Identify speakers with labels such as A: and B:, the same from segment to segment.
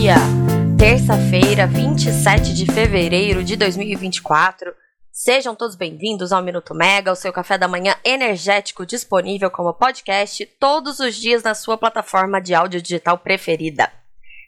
A: dia! Terça-feira, 27 de fevereiro de 2024. Sejam todos bem-vindos ao Minuto Mega, o seu café da manhã energético disponível como podcast todos os dias na sua plataforma de áudio digital preferida.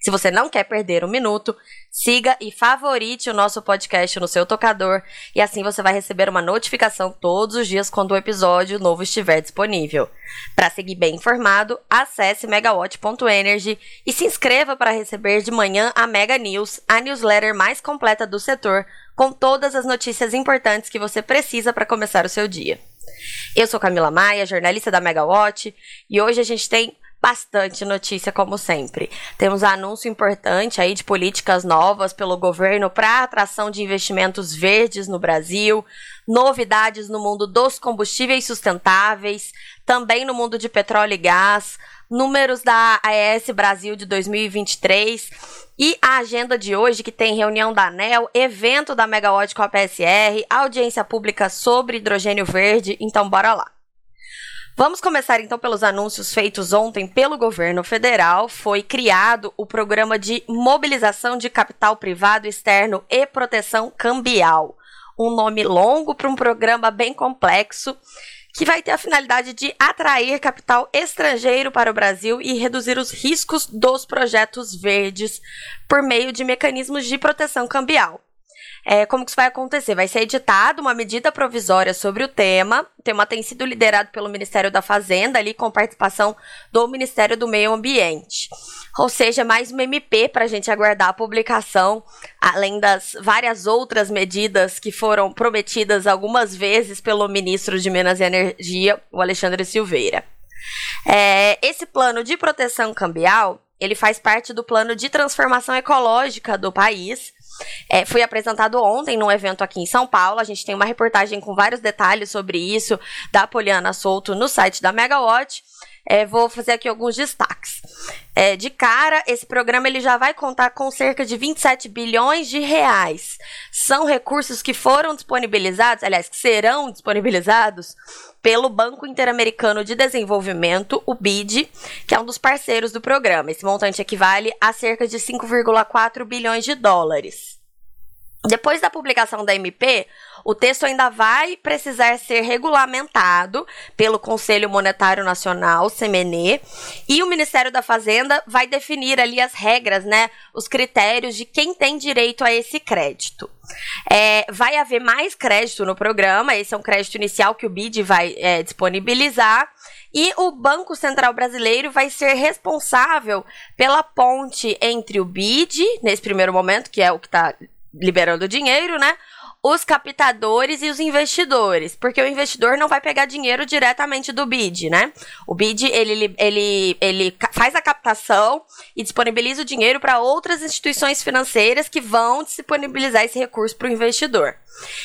A: Se você não quer perder um minuto, siga e favorite o nosso podcast no seu tocador e assim você vai receber uma notificação todos os dias quando o episódio novo estiver disponível. Para seguir bem informado, acesse megawatt.energy e se inscreva para receber de manhã a Mega News, a newsletter mais completa do setor, com todas as notícias importantes que você precisa para começar o seu dia. Eu sou Camila Maia, jornalista da Megawatt, e hoje a gente tem bastante notícia, como sempre. Temos anúncio importante aí de políticas novas pelo governo para atração de investimentos verdes no Brasil, novidades no mundo dos combustíveis sustentáveis, também no mundo de petróleo e gás, números da AES Brasil de 2023 e a agenda de hoje, que tem reunião da ANEL, evento da Megawatt com a PSR, audiência pública sobre hidrogênio verde. Então, bora lá. Vamos começar então pelos anúncios feitos ontem pelo governo federal. Foi criado o programa de mobilização de capital privado externo e proteção cambial. Um nome longo para um programa bem complexo que vai ter a finalidade de atrair capital estrangeiro para o Brasil e reduzir os riscos dos projetos verdes por meio de mecanismos de proteção cambial. É, como que isso vai acontecer? Vai ser editada uma medida provisória sobre o tema. O tema tem sido liderado pelo Ministério da Fazenda, ali com participação do Ministério do Meio Ambiente. Ou seja, mais uma MP para a gente aguardar a publicação, além das várias outras medidas que foram prometidas algumas vezes pelo ministro de Minas e Energia, o Alexandre Silveira. É, esse plano de proteção cambial ele faz parte do plano de transformação ecológica do país é, foi apresentado ontem num evento aqui em São Paulo. A gente tem uma reportagem com vários detalhes sobre isso da Poliana Souto no site da Megawatt. É, vou fazer aqui alguns destaques. É, de cara, esse programa ele já vai contar com cerca de 27 bilhões de reais. São recursos que foram disponibilizados, aliás, que serão disponibilizados pelo Banco Interamericano de Desenvolvimento, o BID, que é um dos parceiros do programa. Esse montante equivale a cerca de 5,4 bilhões de dólares. Depois da publicação da MP, o texto ainda vai precisar ser regulamentado pelo Conselho Monetário Nacional, CMNE, e o Ministério da Fazenda vai definir ali as regras, né, os critérios de quem tem direito a esse crédito. É, vai haver mais crédito no programa, esse é um crédito inicial que o BID vai é, disponibilizar. E o Banco Central Brasileiro vai ser responsável pela ponte entre o BID, nesse primeiro momento, que é o que está liberando dinheiro, né? Os captadores e os investidores, porque o investidor não vai pegar dinheiro diretamente do BID, né? O BID ele, ele, ele faz a captação e disponibiliza o dinheiro para outras instituições financeiras que vão disponibilizar esse recurso para o investidor.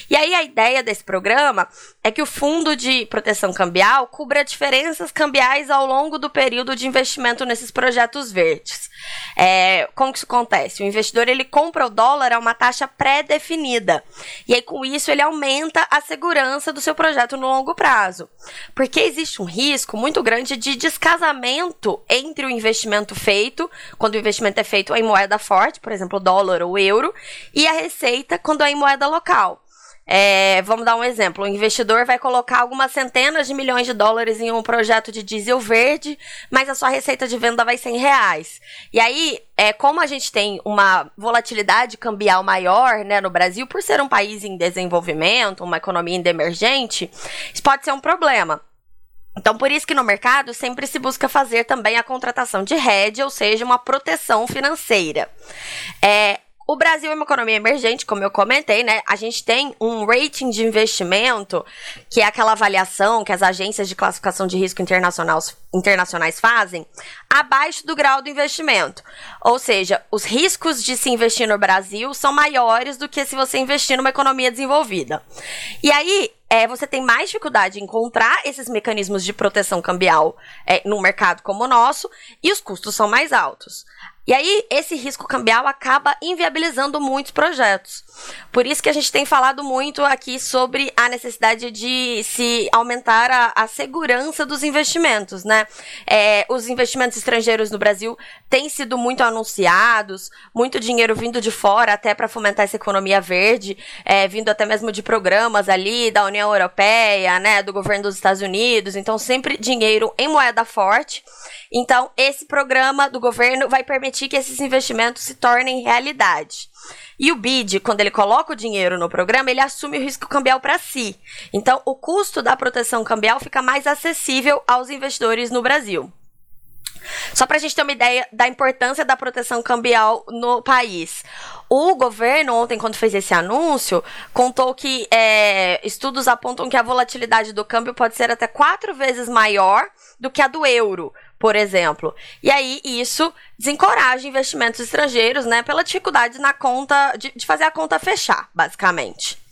A: E aí a ideia desse programa é que o fundo de proteção cambial cubra diferenças cambiais ao longo do período de investimento nesses projetos verdes. É, como que isso acontece? O investidor ele compra o dólar a uma taxa pré-definida. E aí, com isso, ele aumenta a segurança do seu projeto no longo prazo. Porque existe um risco muito grande de descasamento entre o investimento feito, quando o investimento é feito em moeda forte, por exemplo, dólar ou euro, e a receita quando é em moeda local. É, vamos dar um exemplo: o investidor vai colocar algumas centenas de milhões de dólares em um projeto de diesel verde, mas a sua receita de venda vai ser em reais. E aí, é, como a gente tem uma volatilidade cambial maior né, no Brasil, por ser um país em desenvolvimento, uma economia emergente, isso pode ser um problema. Então, por isso que no mercado sempre se busca fazer também a contratação de hedge, ou seja, uma proteção financeira. É, o Brasil é uma economia emergente, como eu comentei, né? A gente tem um rating de investimento, que é aquela avaliação que as agências de classificação de risco internacionais, internacionais fazem, abaixo do grau do investimento. Ou seja, os riscos de se investir no Brasil são maiores do que se você investir numa economia desenvolvida. E aí, é, você tem mais dificuldade em encontrar esses mecanismos de proteção cambial é, num mercado como o nosso e os custos são mais altos. E aí, esse risco cambial acaba inviabilizando muitos projetos. Por isso que a gente tem falado muito aqui sobre a necessidade de se aumentar a, a segurança dos investimentos, né? É, os investimentos estrangeiros no Brasil têm sido muito anunciados, muito dinheiro vindo de fora até para fomentar essa economia verde, é, vindo até mesmo de programas ali da União Europeia, né, do governo dos Estados Unidos. Então, sempre dinheiro em moeda forte. Então, esse programa do governo vai permitir que esses investimentos se tornem realidade. E o BID, quando ele coloca o dinheiro no programa, ele assume o risco cambial para si. Então, o custo da proteção cambial fica mais acessível aos investidores no Brasil. Só para a gente ter uma ideia da importância da proteção cambial no país. O governo, ontem, quando fez esse anúncio, contou que é, estudos apontam que a volatilidade do câmbio pode ser até quatro vezes maior do que a do euro, por exemplo. E aí isso desencoraja investimentos estrangeiros, né, pela dificuldade na conta de, de fazer a conta fechar, basicamente.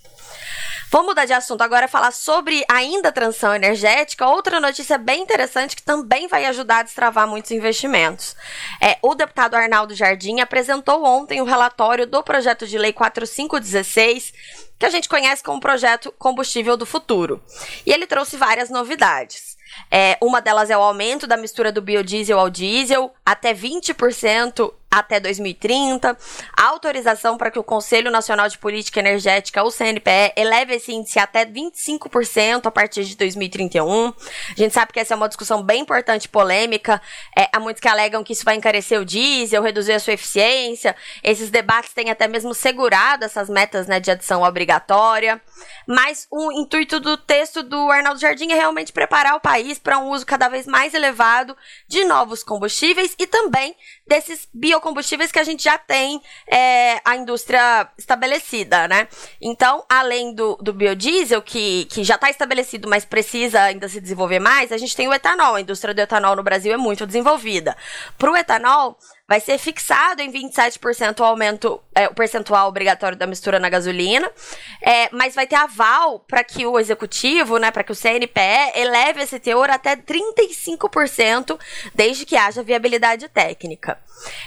A: Vamos mudar de assunto agora falar sobre ainda transição energética. Outra notícia bem interessante que também vai ajudar a destravar muitos investimentos. É, o deputado Arnaldo Jardim apresentou ontem o relatório do projeto de lei 4516, que a gente conhece como projeto Combustível do Futuro. E ele trouxe várias novidades. É, uma delas é o aumento da mistura do biodiesel ao diesel até 20% até 2030, autorização para que o Conselho Nacional de Política Energética, o CNPE, eleve esse índice até 25% a partir de 2031. A gente sabe que essa é uma discussão bem importante polêmica. É, há muitos que alegam que isso vai encarecer o diesel, reduzir a sua eficiência. Esses debates têm até mesmo segurado essas metas né, de adição obrigatória. Mas o intuito do texto do Arnaldo Jardim é realmente preparar o país para um uso cada vez mais elevado de novos combustíveis e também desses biocombustíveis que a gente já tem é, a indústria estabelecida, né? Então, além do, do biodiesel, que, que já está estabelecido, mas precisa ainda se desenvolver mais, a gente tem o etanol. A indústria do etanol no Brasil é muito desenvolvida. Para o etanol, vai ser fixado em 27% o aumento, é, o percentual obrigatório da mistura na gasolina, é, mas vai ter aval para que o executivo, né, para que o CNPE eleve esse teor até 35%, desde que haja viabilidade técnica.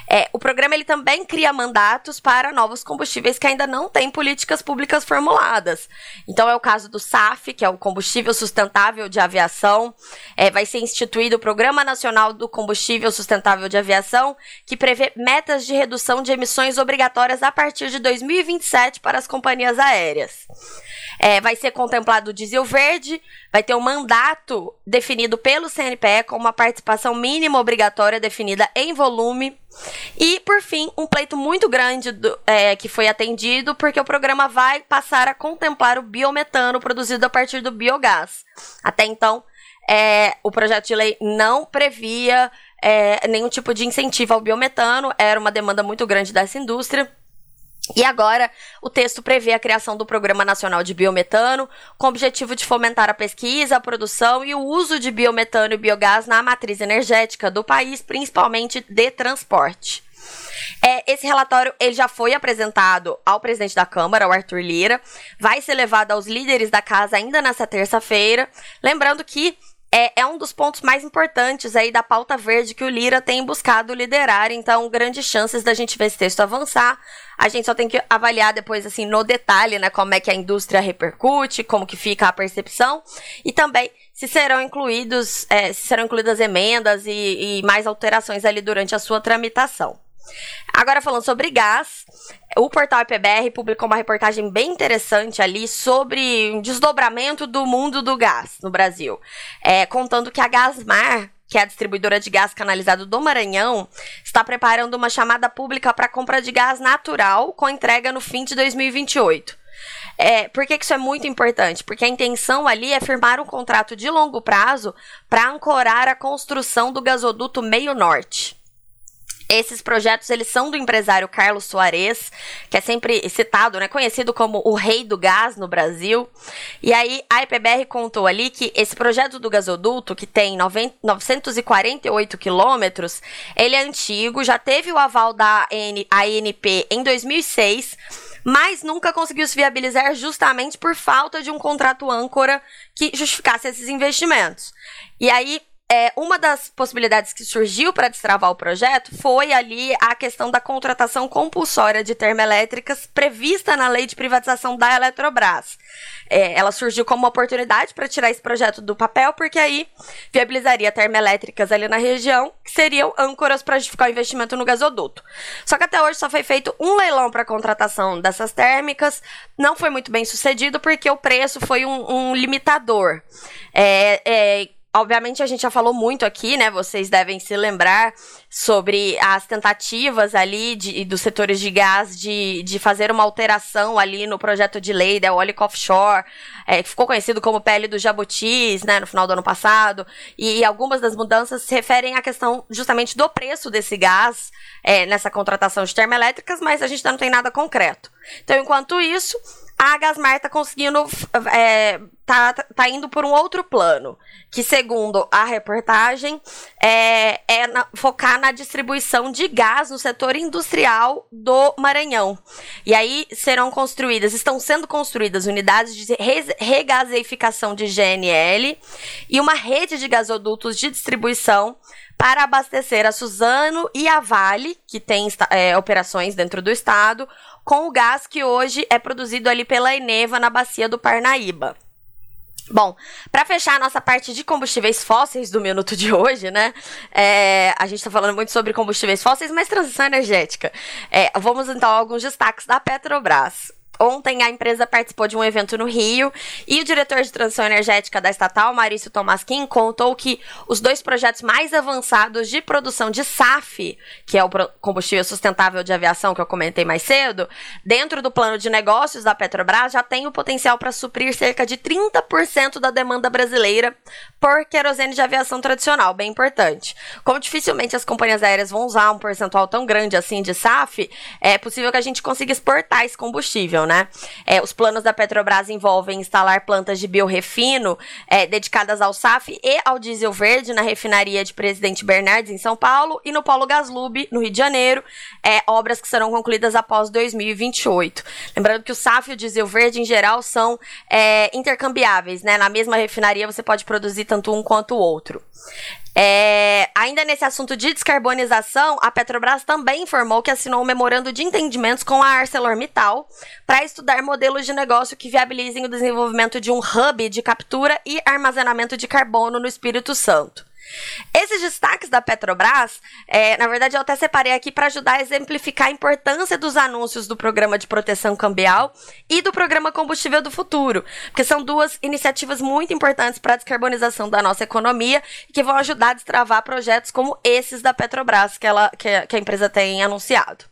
A: É, o programa ele também cria mandatos para novos combustíveis que ainda não têm políticas públicas formuladas. Então é o caso do SAF, que é o combustível sustentável de aviação. É, vai ser instituído o Programa Nacional do Combustível Sustentável de Aviação, que prevê metas de redução de emissões obrigatórias a partir de 2027 para as companhias aéreas. É, vai ser contemplado o diesel verde, vai ter um mandato definido pelo CNPE com uma participação mínima obrigatória definida em volume. E, por fim, um pleito muito grande do, é, que foi atendido, porque o programa vai passar a contemplar o biometano produzido a partir do biogás. Até então, é, o projeto de lei não previa é, nenhum tipo de incentivo ao biometano, era uma demanda muito grande dessa indústria. E agora, o texto prevê a criação do Programa Nacional de Biometano, com o objetivo de fomentar a pesquisa, a produção e o uso de biometano e biogás na matriz energética do país, principalmente de transporte. É, esse relatório ele já foi apresentado ao presidente da Câmara, o Arthur Lira, vai ser levado aos líderes da casa ainda nessa terça-feira. Lembrando que é, é, um dos pontos mais importantes aí da pauta verde que o Lira tem buscado liderar, então grandes chances da gente ver esse texto avançar. A gente só tem que avaliar depois, assim, no detalhe, né, como é que a indústria repercute, como que fica a percepção, e também se serão incluídos, é, se serão incluídas emendas e, e mais alterações ali durante a sua tramitação. Agora falando sobre gás, o portal IPBR publicou uma reportagem bem interessante ali sobre um desdobramento do mundo do gás no Brasil, é, contando que a Gasmar que é a distribuidora de gás canalizado do Maranhão, está preparando uma chamada pública para compra de gás natural com entrega no fim de 2028. É, por que, que isso é muito importante? Porque a intenção ali é firmar um contrato de longo prazo para ancorar a construção do gasoduto Meio Norte. Esses projetos, eles são do empresário Carlos Soares, que é sempre citado, né, conhecido como o rei do gás no Brasil. E aí, a IPBR contou ali que esse projeto do gasoduto, que tem 948 quilômetros, ele é antigo, já teve o aval da ANP em 2006, mas nunca conseguiu se viabilizar justamente por falta de um contrato âncora que justificasse esses investimentos. E aí, é, uma das possibilidades que surgiu para destravar o projeto foi ali a questão da contratação compulsória de termoelétricas prevista na lei de privatização da Eletrobras. É, ela surgiu como uma oportunidade para tirar esse projeto do papel, porque aí viabilizaria termoelétricas ali na região, que seriam âncoras para justificar o investimento no gasoduto. Só que até hoje só foi feito um leilão para contratação dessas térmicas, não foi muito bem sucedido, porque o preço foi um, um limitador. É, é, Obviamente a gente já falou muito aqui, né? Vocês devem se lembrar sobre as tentativas ali de, dos setores de gás de, de fazer uma alteração ali no projeto de lei da Eólica Offshore, é, que ficou conhecido como pele do jabutis, né, no final do ano passado, e, e algumas das mudanças se referem à questão justamente do preço desse gás é, nessa contratação de termoelétricas, mas a gente ainda não tem nada concreto. Então, enquanto isso, a Gasmar está conseguindo. É, tá, tá indo por um outro plano. Que, segundo a reportagem, é, é na, focar na distribuição de gás no setor industrial do Maranhão. E aí serão construídas, estão sendo construídas unidades de regaseificação de GNL e uma rede de gasodutos de distribuição para abastecer a Suzano e a Vale, que tem é, operações dentro do estado, com o gás que hoje é produzido ali pela Eneva na bacia do Parnaíba. Bom, para fechar a nossa parte de combustíveis fósseis do minuto de hoje, né? É, a gente está falando muito sobre combustíveis fósseis, mas transição energética. É, vamos então a alguns destaques da Petrobras. Ontem a empresa participou de um evento no Rio e o diretor de transição energética da estatal, Maurício Tomasquim, contou que os dois projetos mais avançados de produção de SAF, que é o combustível sustentável de aviação que eu comentei mais cedo, dentro do plano de negócios da Petrobras já tem o potencial para suprir cerca de 30% da demanda brasileira por querosene de aviação tradicional, bem importante. Como dificilmente as companhias aéreas vão usar um percentual tão grande assim de SAF, é possível que a gente consiga exportar esse combustível né? É, os planos da Petrobras envolvem instalar plantas de biorefino é, dedicadas ao SAF e ao diesel verde na refinaria de Presidente Bernardes, em São Paulo, e no Polo Gaslub, no Rio de Janeiro, é, obras que serão concluídas após 2028. Lembrando que o SAF e o diesel verde, em geral, são é, intercambiáveis, né? Na mesma refinaria você pode produzir tanto um quanto o outro. É, ainda nesse assunto de descarbonização, a Petrobras também informou que assinou um memorando de entendimentos com a ArcelorMittal para estudar modelos de negócio que viabilizem o desenvolvimento de um hub de captura e armazenamento de carbono no Espírito Santo. Esses destaques da Petrobras, é, na verdade, eu até separei aqui para ajudar a exemplificar a importância dos anúncios do programa de proteção cambial e do programa Combustível do Futuro, porque são duas iniciativas muito importantes para a descarbonização da nossa economia e que vão ajudar a destravar projetos como esses da Petrobras que, ela, que, que a empresa tem anunciado.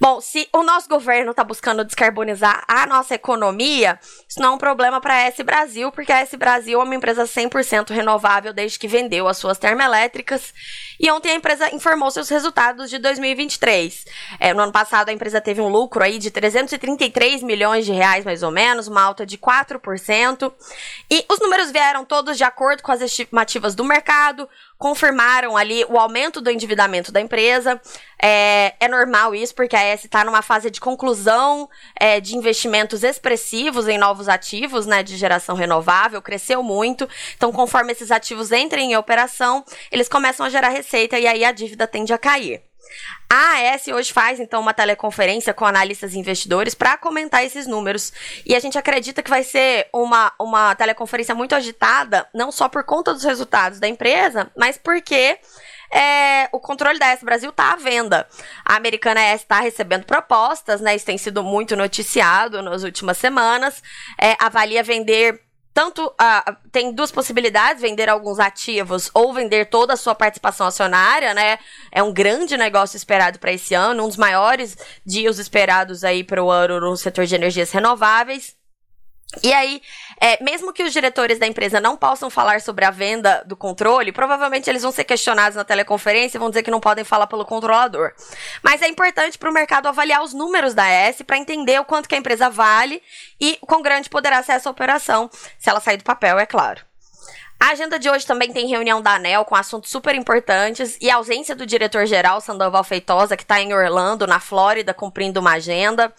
A: Bom, se o nosso governo está buscando descarbonizar a nossa economia, isso não é um problema para a S Brasil, porque a S Brasil é uma empresa 100% renovável desde que vendeu as suas termoelétricas. E ontem a empresa informou seus resultados de 2023. É, no ano passado a empresa teve um lucro aí de 333 milhões de reais, mais ou menos, uma alta de 4%. E os números vieram todos de acordo com as estimativas do mercado, confirmaram ali o aumento do endividamento da empresa. É, é normal isso, porque a ES está numa fase de conclusão é, de investimentos expressivos em novos ativos né, de geração renovável, cresceu muito. Então, conforme esses ativos entrem em operação, eles começam a gerar receita e aí a dívida tende a cair. A AS hoje faz então uma teleconferência com analistas e investidores para comentar esses números. E a gente acredita que vai ser uma, uma teleconferência muito agitada, não só por conta dos resultados da empresa, mas porque é, o controle da S Brasil está à venda. A americana S está recebendo propostas, né? Isso tem sido muito noticiado nas últimas semanas. É, avalia vender tanto tem duas possibilidades, vender alguns ativos ou vender toda a sua participação acionária, né? É um grande negócio esperado para esse ano, um dos maiores dias esperados aí para o ano no setor de energias renováveis. E aí, é, mesmo que os diretores da empresa não possam falar sobre a venda do controle, provavelmente eles vão ser questionados na teleconferência e vão dizer que não podem falar pelo controlador. Mas é importante para o mercado avaliar os números da S para entender o quanto que a empresa vale e quão grande poderá ser essa operação, se ela sair do papel, é claro. A agenda de hoje também tem reunião da ANEL com assuntos super importantes e a ausência do diretor-geral Sandoval Feitosa, que está em Orlando, na Flórida, cumprindo uma agenda.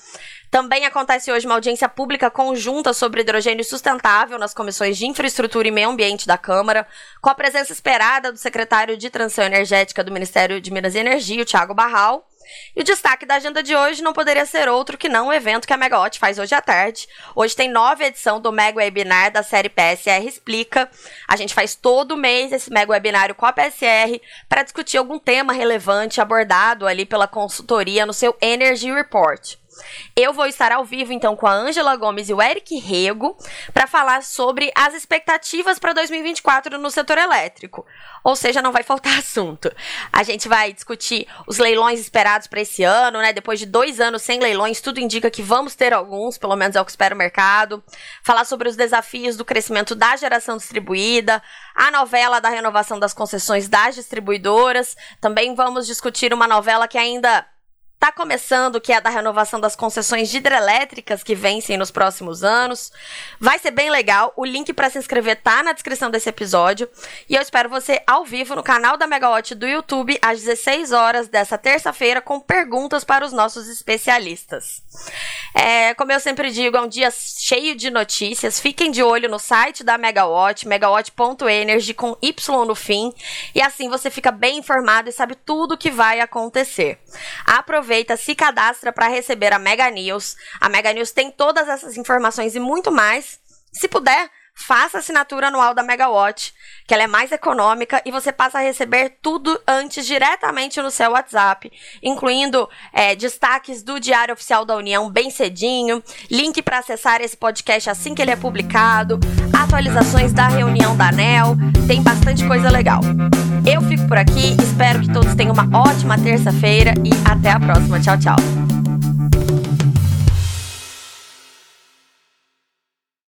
A: Também acontece hoje uma audiência pública conjunta sobre hidrogênio sustentável nas comissões de infraestrutura e meio ambiente da Câmara, com a presença esperada do secretário de Transição Energética do Ministério de Minas e Energia, o Tiago Barral. E o destaque da agenda de hoje não poderia ser outro que não o evento que a Megawatt faz hoje à tarde. Hoje tem nova edição do Mega Webinar da série PSR Explica. A gente faz todo mês esse Mega Webinário com a PSR para discutir algum tema relevante abordado ali pela consultoria no seu Energy Report. Eu vou estar ao vivo então com a Ângela Gomes e o Eric Rego para falar sobre as expectativas para 2024 no setor elétrico. Ou seja, não vai faltar assunto. A gente vai discutir os leilões esperados para esse ano, né? Depois de dois anos sem leilões, tudo indica que vamos ter alguns, pelo menos é o que espera o mercado. Falar sobre os desafios do crescimento da geração distribuída, a novela da renovação das concessões das distribuidoras. Também vamos discutir uma novela que ainda Está começando, que é a da renovação das concessões de hidrelétricas que vencem nos próximos anos. Vai ser bem legal. O link para se inscrever tá na descrição desse episódio. E eu espero você ao vivo no canal da Megawatt do YouTube às 16 horas dessa terça-feira com perguntas para os nossos especialistas. É, como eu sempre digo, é um dia cheio de notícias. Fiquem de olho no site da Megawatt, megawatt.energy com Y no fim. E assim você fica bem informado e sabe tudo o que vai acontecer. Aproveite aproveita, se cadastra para receber a Mega News. A Mega News tem todas essas informações e muito mais. Se puder, faça a assinatura anual da Megawatt, que ela é mais econômica e você passa a receber tudo antes diretamente no seu WhatsApp, incluindo é, destaques do Diário Oficial da União bem cedinho, link para acessar esse podcast assim que ele é publicado, atualizações da reunião da ANEL, tem bastante coisa legal. Eu fico por aqui, espero que todos tenham uma ótima terça-feira e até a próxima. Tchau, tchau.